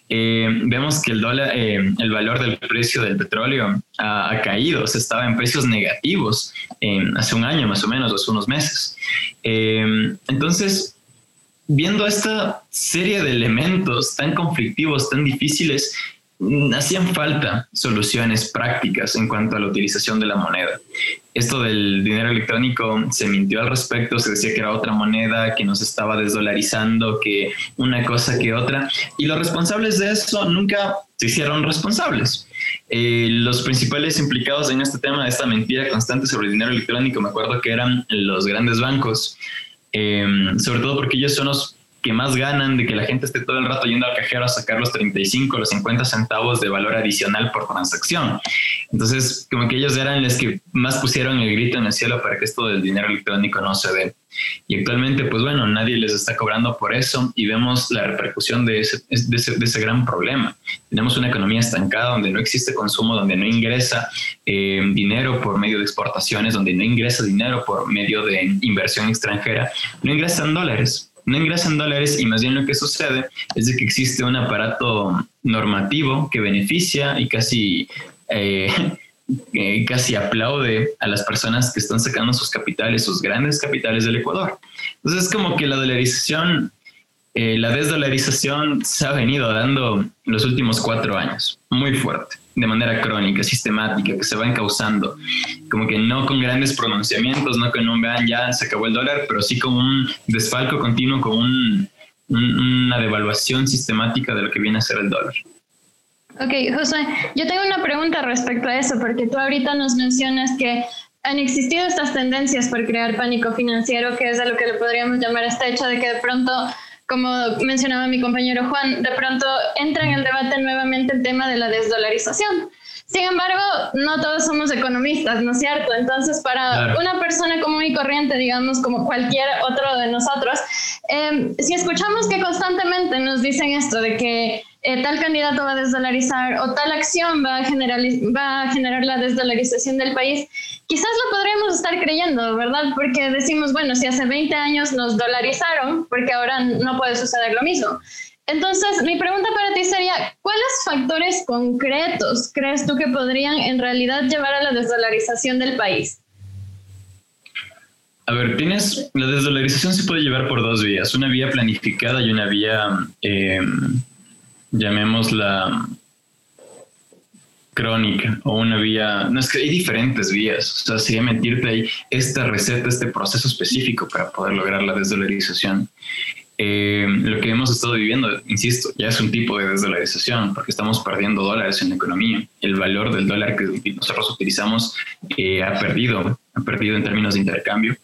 Eh, vemos que el dólar, eh, el valor del precio del petróleo ha, caído, se estaba en precios negativos hace un año más o menos, hace unos meses. Eh, entonces, viendo esta serie de elementos tan conflictivos, tan difíciles, hacían falta soluciones prácticas en cuanto a la utilización de la moneda. Esto del dinero electrónico se mintió al respecto, se decía que era otra moneda, que nos estaba desdolarizando, que una cosa que otra, y los responsables de eso nunca se hicieron responsables. Eh, los principales implicados en este tema, esta mentira constante sobre el dinero electrónico, me acuerdo que eran los grandes bancos, eh, sobre todo porque ellos son los que más ganan de que la gente esté todo el rato yendo al cajero a sacar los 35, los 50 centavos de valor adicional por transacción. Entonces, como que ellos eran los que más pusieron el grito en el cielo para que esto del dinero electrónico no se dé. Y actualmente, pues bueno, nadie les está cobrando por eso y vemos la repercusión de ese, de ese, de ese gran problema. Tenemos una economía estancada donde no existe consumo, donde no ingresa eh, dinero por medio de exportaciones, donde no ingresa dinero por medio de inversión extranjera, no ingresan dólares no ingresan dólares y más bien lo que sucede es de que existe un aparato normativo que beneficia y casi eh, eh, casi aplaude a las personas que están sacando sus capitales, sus grandes capitales del Ecuador. Entonces es como que la dolarización, eh, la desdolarización se ha venido dando los últimos cuatro años, muy fuerte, de manera crónica, sistemática, que se va encauzando, como que no con grandes pronunciamientos, no con un vean ya se acabó el dólar, pero sí con un desfalco continuo, con un, una devaluación sistemática de lo que viene a ser el dólar. Ok, José, yo tengo una pregunta respecto a eso, porque tú ahorita nos mencionas que han existido estas tendencias por crear pánico financiero, que es a lo que le podríamos llamar este hecho de que de pronto, como mencionaba mi compañero Juan, de pronto entra en el debate nuevamente el tema de la desdolarización. Sin embargo, no todos somos economistas, ¿no es cierto? Entonces, para una persona común y corriente, digamos, como cualquier otro de nosotros, eh, si escuchamos que constantemente nos dicen esto de que eh, tal candidato va a desdolarizar o tal acción va a, generar la desdolarización del país, quizás lo podríamos estar creyendo, ¿verdad? Porque decimos, bueno, si hace 20 años nos dolarizaron, porque ahora no puede suceder lo mismo. Entonces, mi pregunta para ti sería, ¿cuáles factores concretos crees tú que podrían en realidad llevar a la desdolarización del país? A ver, tienes, la desdolarización se puede llevar por dos vías, una vía planificada y una vía... Eh, llamémosla crónica o una vía, no es que hay diferentes vías, o sea, sería mentirte ahí esta receta, este proceso específico para poder lograr la desdolarización. Eh, lo que hemos estado viviendo, insisto, ya es un tipo de desdolarización porque estamos perdiendo dólares en la economía. El valor del dólar que nosotros utilizamos eh, ha perdido, ha perdido en términos de intercambio.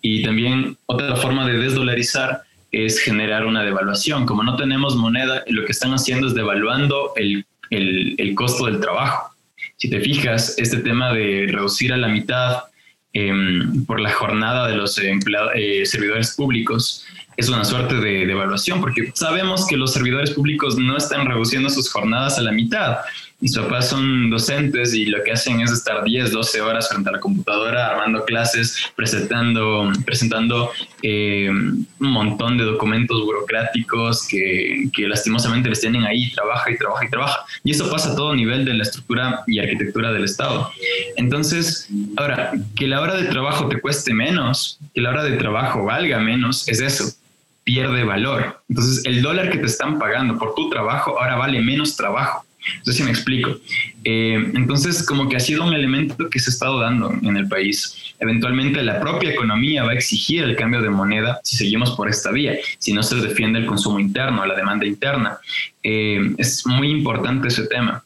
Y también otra forma de desdolarizar es generar una devaluación. Como no tenemos moneda, lo que están haciendo es devaluando el, el, costo del trabajo. Si te fijas, este tema de reducir a la mitad em, por la jornada de los eh, servidores públicos es una suerte de devaluación, porque sabemos que los servidores públicos no están reduciendo sus jornadas a la mitad mis papás son docentes y lo que hacen es estar 10, 12 horas frente a la computadora armando clases, presentando, presentando eh, un montón de documentos burocráticos que, que, lastimosamente les tienen ahí, trabaja y trabaja y trabaja. Y eso pasa a todo nivel de la estructura y arquitectura del Estado. Entonces, ahora, que la hora de trabajo te cueste menos, que la hora de trabajo valga menos, es eso pierde valor. Entonces, el dólar que te están pagando por tu trabajo ahora vale menos trabajo. No sé si me explico. Eh, entonces, como que ha sido un elemento que se ha estado dando en el país. Eventualmente la propia economía va a exigir el cambio de moneda si seguimos por esta vía, si no se defiende el consumo interno, la demanda interna. Eh, es muy importante ese tema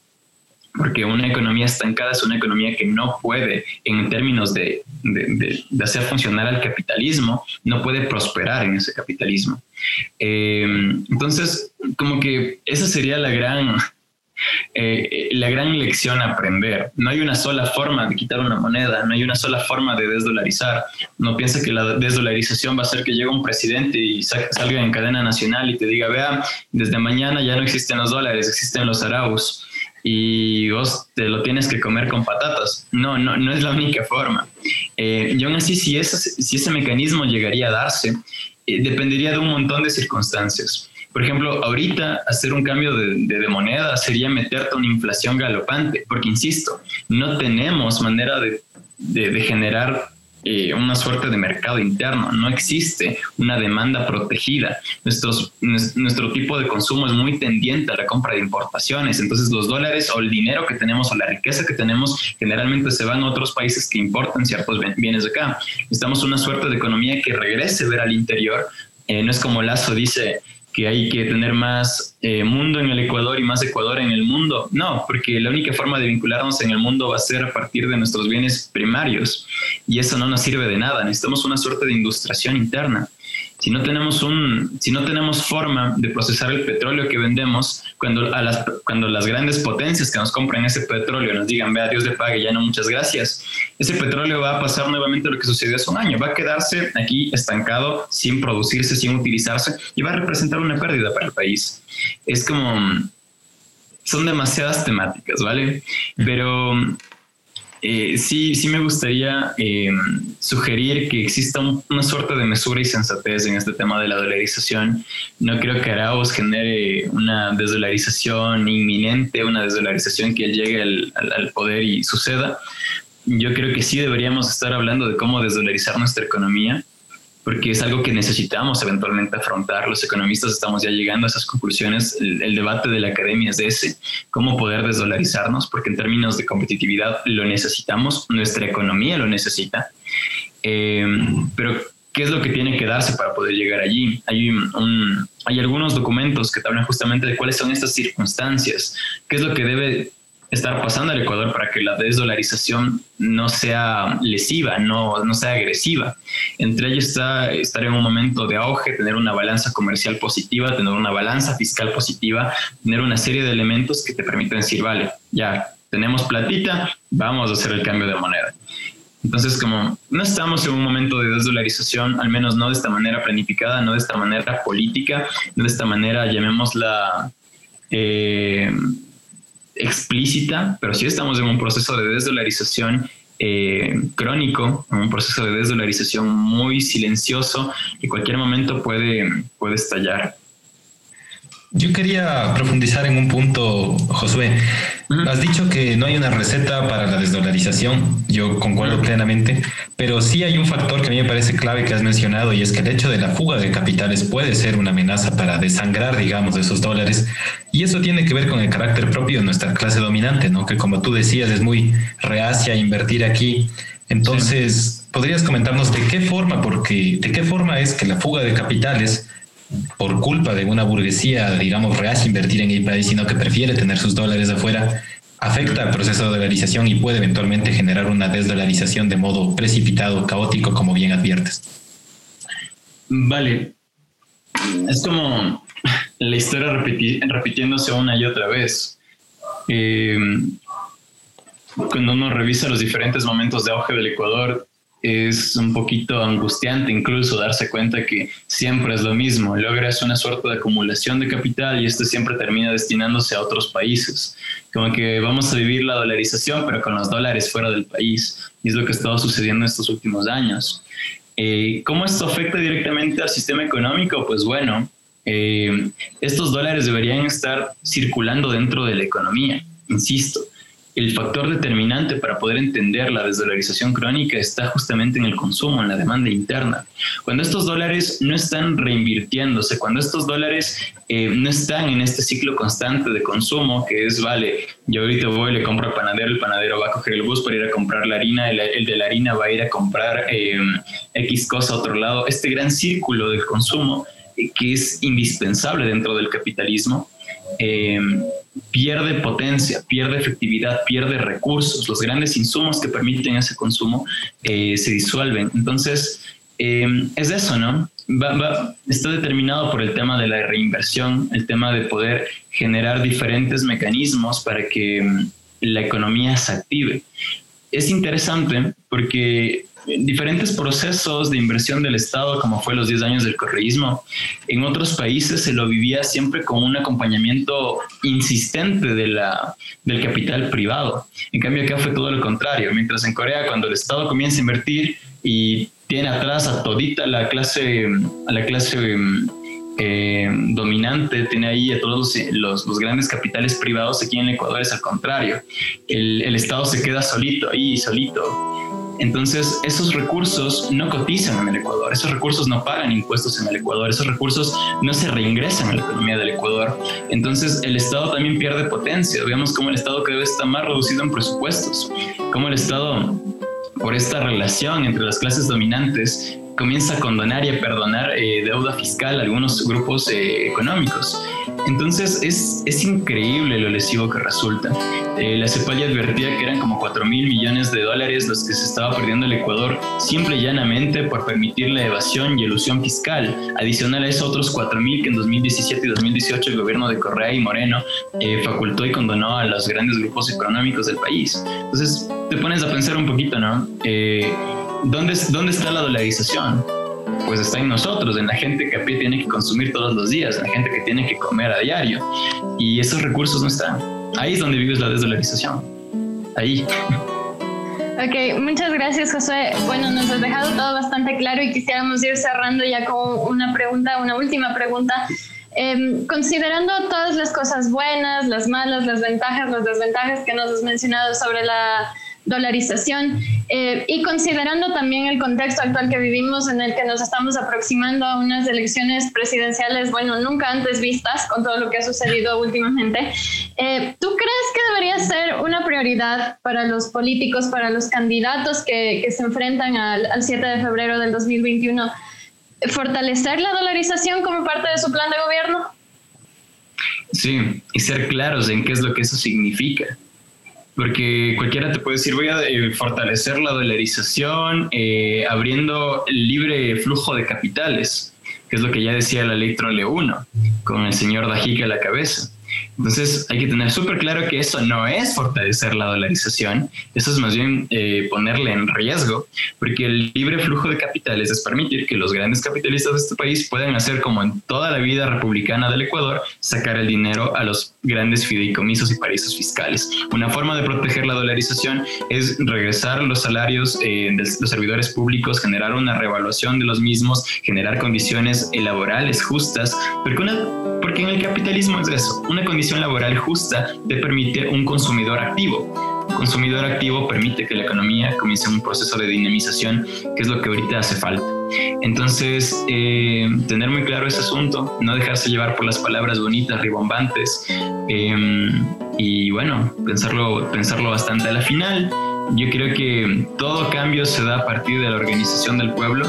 porque una economía estancada es una economía que no puede, en términos de, de, hacer funcionar al capitalismo, no puede prosperar en ese capitalismo. Eh, entonces, como que esa sería la gran, eh, la gran lección a aprender. No hay una sola forma de quitar una moneda, no hay una sola forma de desdolarizar. No piensa que la desdolarización va a ser que llegue un presidente y salga en cadena nacional y te diga, vea, desde mañana ya no existen los dólares, existen los araus y vos te lo tienes que comer con patatas. No, no, no es la única forma. Eh, y aún así, si, ese, si ese mecanismo llegaría a darse, eh, dependería de un montón de circunstancias. Por ejemplo, ahorita hacer un cambio de, moneda sería meterte una inflación galopante, porque insisto, no tenemos manera de, generar eh, una suerte de mercado interno, no existe una demanda protegida. Nuestro tipo de consumo es muy tendiente a la compra de importaciones, entonces los dólares o el dinero que tenemos o la riqueza que tenemos generalmente se van a otros países que importan ciertos bienes de acá. Necesitamos una suerte de economía que regrese a ver al interior. Eh, no es como Lazo dice, que hay que tener más eh, mundo en el Ecuador y más Ecuador en el mundo. No, porque la única forma de vincularnos en el mundo va a ser a partir de nuestros bienes primarios y eso no nos sirve de nada. Necesitamos una suerte de industriación interna. Si no tenemos un, si no tenemos forma de procesar el petróleo que vendemos, cuando a las, cuando las grandes potencias que nos compran ese petróleo nos digan, vea, Dios le pague, ya no, muchas gracias, ese petróleo va a pasar nuevamente lo que sucedió hace un año, va a quedarse aquí estancado, sin producirse, sin utilizarse, y va a representar una pérdida para el país. Es como, son demasiadas temáticas, ¿vale? Pero eh, sí, sí me gustaría eh, sugerir que exista una suerte de mesura y sensatez en este tema de la dolarización. No creo que Arauz genere una desdolarización inminente, una desdolarización que llegue al, al poder y suceda. Yo creo que sí deberíamos estar hablando de cómo desdolarizar nuestra economía porque es algo que necesitamos eventualmente afrontar. Los economistas estamos ya llegando a esas conclusiones. El, debate de la academia es de ese, cómo poder desdolarizarnos, porque en términos de competitividad lo necesitamos, nuestra economía lo necesita. Eh, pero, ¿qué es lo que tiene que darse para poder llegar allí? Hay, un, hay algunos documentos que hablan justamente de cuáles son estas circunstancias, qué es lo que debe estar pasando al Ecuador para que la desdolarización no sea lesiva, no, no sea agresiva. Entre ellos está estar en un momento de auge, tener una balanza comercial positiva, tener una balanza fiscal positiva, tener una serie de elementos que te permiten decir, vale, ya tenemos platita, vamos a hacer el cambio de moneda. Entonces, como no estamos en un momento de desdolarización, al menos no de esta manera planificada, no de esta manera política, no de esta manera, llamémosla... Eh, explícita, pero sí estamos en un proceso de desdolarización eh, crónico, en un proceso de desdolarización muy silencioso que cualquier momento puede, puede estallar. Yo quería profundizar en un punto, Josué. Has dicho que no hay una receta para la desdolarización, yo concuerdo plenamente, pero sí hay un factor que a mí me parece clave que has mencionado y es que el hecho de la fuga de capitales puede ser una amenaza para desangrar, digamos, esos dólares. Y eso tiene que ver con el carácter propio de nuestra clase dominante, ¿no? Que como tú decías es muy reacia a invertir aquí. Entonces, ¿podrías comentarnos de qué forma, porque de qué forma es que la fuga de capitales por culpa de una burguesía, digamos, real invertir en el país, sino que prefiere tener sus dólares afuera, afecta al proceso de dolarización y puede eventualmente generar una desdolarización de modo precipitado, caótico, como bien adviertes. Vale. Es como la historia repitiéndose una y otra vez. Eh, cuando uno revisa los diferentes momentos de auge del Ecuador, es un poquito angustiante incluso darse cuenta que siempre es lo mismo. Logras una suerte de acumulación de capital y este siempre termina destinándose a otros países. Como que vamos a vivir la dolarización, pero con los dólares fuera del país. Y es lo que ha estado sucediendo estos últimos años. Eh, ¿Cómo esto afecta directamente al sistema económico? Pues bueno, eh, estos dólares deberían estar circulando dentro de la economía, insisto el factor determinante para poder entender la desdolarización crónica está justamente en el consumo, en la demanda interna. Cuando estos dólares no están reinvirtiéndose, cuando estos dólares eh, no están en este ciclo constante de consumo, que es, vale, yo ahorita voy, le compro al panadero, el panadero va a coger el bus para ir a comprar la harina, el, de la harina va a ir a comprar eh, X cosa a otro lado, este gran círculo del consumo eh, que es indispensable dentro del capitalismo, pierde potencia, pierde efectividad, pierde recursos. Los grandes insumos que permiten ese consumo eh, se disuelven. Entonces, eh, es eso, ¿no? está determinado por el tema de la reinversión, el tema de poder generar diferentes mecanismos para que mm, la economía se active. Es interesante porque diferentes procesos de inversión del Estado, como fue los 10 años del correísmo. En otros países se lo vivía siempre con un acompañamiento insistente de la, del capital privado. En cambio, acá fue todo lo contrario. Mientras en Corea, cuando el Estado comienza a invertir y tiene atrás a todita la clase, a la clase eh, dominante, tiene ahí a todos los, los, grandes capitales privados, aquí en Ecuador es al contrario. El, el Estado se queda solito ahí, solito entonces, esos recursos no cotizan en el Ecuador, esos recursos no pagan impuestos en el Ecuador, esos recursos no se reingresan a la economía del Ecuador. Entonces, el Estado también pierde potencia. Veamos cómo el Estado cada vez está más reducido en presupuestos, cómo el Estado por esta relación entre las clases dominantes comienza a condonar y a perdonar eh, deuda fiscal a algunos grupos eh, económicos. Entonces es, es increíble lo lesivo que resulta. Eh, la CEPAL advertía que eran como 4 mil millones de dólares los que se estaba perdiendo el Ecuador simple y llanamente por permitir la evasión y elusión fiscal. Adicional a eso, otros 4 mil que en 2017 y 2018 el gobierno de Correa y Moreno facultó y condonó a los grandes grupos económicos del país. Entonces te pones a pensar un poquito, ¿no? ¿Dónde, ¿dónde está la dolarización? Pues está en nosotros, en la gente que a pie tiene que consumir todos los días, en la gente que tiene que comer a diario. Y esos recursos no están. Ahí es donde vives la desdolarización. Ahí. Ok, muchas gracias Josué. Bueno, nos has dejado todo bastante claro y quisiéramos ir cerrando ya con una pregunta, una última pregunta. Em, considerando todas las cosas buenas, las malas, las ventajas, las desventajas que nos has mencionado sobre la dolarización eh, y considerando también el contexto actual que vivimos en el que nos estamos aproximando a unas elecciones presidenciales, bueno, nunca antes vistas con todo lo que ha sucedido últimamente, eh, ¿tú crees que debería ser una prioridad para los políticos, para los candidatos que, que se enfrentan al, al 7 de febrero del 2021, fortalecer la dolarización como parte de su plan de gobierno? Sí, y ser claros en qué es lo que eso significa porque cualquiera te puede decir, voy a eh, fortalecer la dolarización eh, abriendo el libre flujo de capitales, que es lo que ya decía la ley Trole 1, con el señor Dajica a la cabeza. Entonces hay que tener súper claro que eso no es fortalecer la dolarización, eso es más bien eh, ponerle en riesgo, porque el libre flujo de capitales es permitir que los grandes capitalistas de este país puedan hacer como en toda la vida republicana del Ecuador, sacar el dinero a los grandes fideicomisos y paraísos fiscales. Una forma de proteger la dolarización es regresar los salarios eh, de los servidores públicos, generar una revaluación de los mismos, generar condiciones laborales justas, porque, una, porque en el capitalismo es eso, una condición laboral justa te permite un consumidor activo. Consumidor activo permite que la economía comience un proceso de dinamización, que es lo que ahorita hace falta. Entonces, eh, tener muy claro ese asunto, no dejarse llevar por las palabras bonitas, ribombantes, eh, y bueno, pensarlo, pensarlo bastante. A la final, yo creo que todo cambio se da a partir de la organización del pueblo.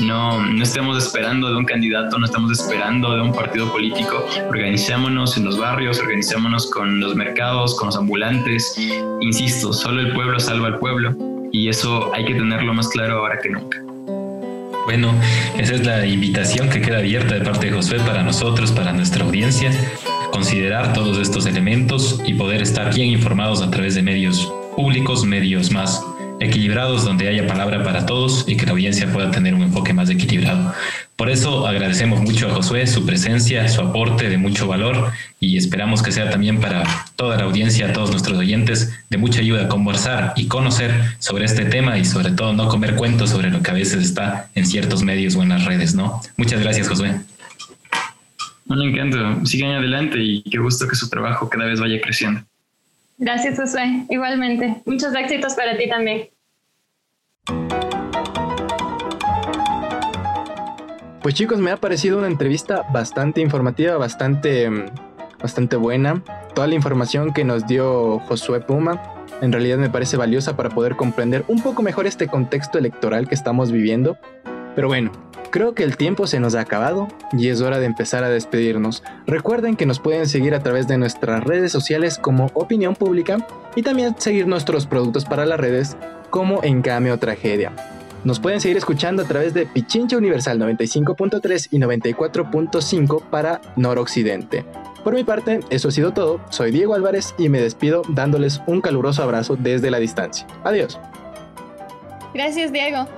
No, no estemos esperando de un candidato, no estamos esperando de un partido político. Organicémonos en los barrios, organicémonos con los mercados, con los ambulantes. Insisto, solo el pueblo salva al pueblo y eso hay que tenerlo más claro ahora que nunca. Bueno, esa es la invitación que queda abierta de parte de Josué para nosotros, para nuestra audiencia, considerar todos estos elementos y poder estar bien informados a través de medios públicos, medios más equilibrados donde haya palabra para todos y que la audiencia pueda tener un enfoque más equilibrado. Por eso agradecemos mucho a Josué su presencia, su aporte de mucho valor y esperamos que sea también para toda la audiencia, todos nuestros oyentes, de mucha ayuda a conversar y conocer sobre este tema y sobre todo no comer cuentos sobre lo que a veces está en ciertos medios o en las redes, ¿no? Muchas gracias, Josué. Un encanto. Sigan adelante y qué gusto que su trabajo cada vez vaya creciendo. Gracias, Josué. Igualmente. Muchos éxitos para ti también. Pues chicos, me ha parecido una entrevista bastante informativa, bastante, bastante buena. Toda la información que nos dio Josué Puma en realidad me parece valiosa para poder comprender un poco mejor este contexto electoral que estamos viviendo. Pero bueno, Creo que el tiempo se nos ha acabado y es hora de empezar a despedirnos. Recuerden que nos pueden seguir a través de nuestras redes sociales como Opinión Pública y también seguir nuestros productos para las redes como Encame Tragedia. Nos pueden seguir escuchando a través de Pichincha Universal 95.3 y 94.5 para Noroccidente. Por mi parte, eso ha sido todo. Soy Diego Álvarez y me despido dándoles un caluroso abrazo desde la distancia. Adiós. Gracias, Diego.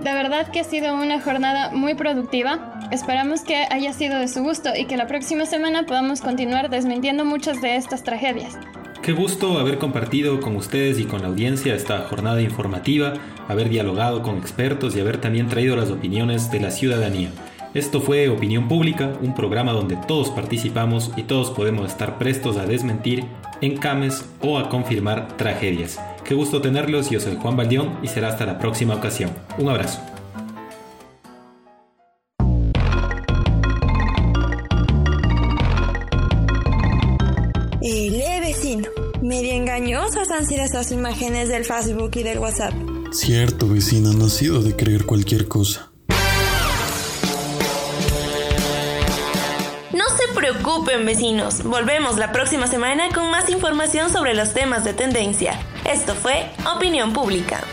De verdad que ha sido una jornada muy productiva. Esperamos que haya sido de su gusto y que la próxima semana podamos continuar desmintiendo muchas de estas tragedias. Qué gusto haber compartido con ustedes y con la audiencia esta jornada informativa, haber dialogado con expertos y haber también traído las opiniones de la ciudadanía. Esto fue Opinión Pública, un programa donde todos participamos y todos podemos estar prestos a desmentir, encames o a confirmar tragedias. Qué gusto tenerlos, yo soy Juan Baldión y será hasta la próxima ocasión. Un abrazo. Y le vecino, medio engañosas han sido esas imágenes del Facebook y del WhatsApp. Cierto, vecina, no ha sido de creer cualquier cosa. Preocupen vecinos, volvemos la próxima semana con más información sobre los temas de tendencia. Esto fue Opinión Pública.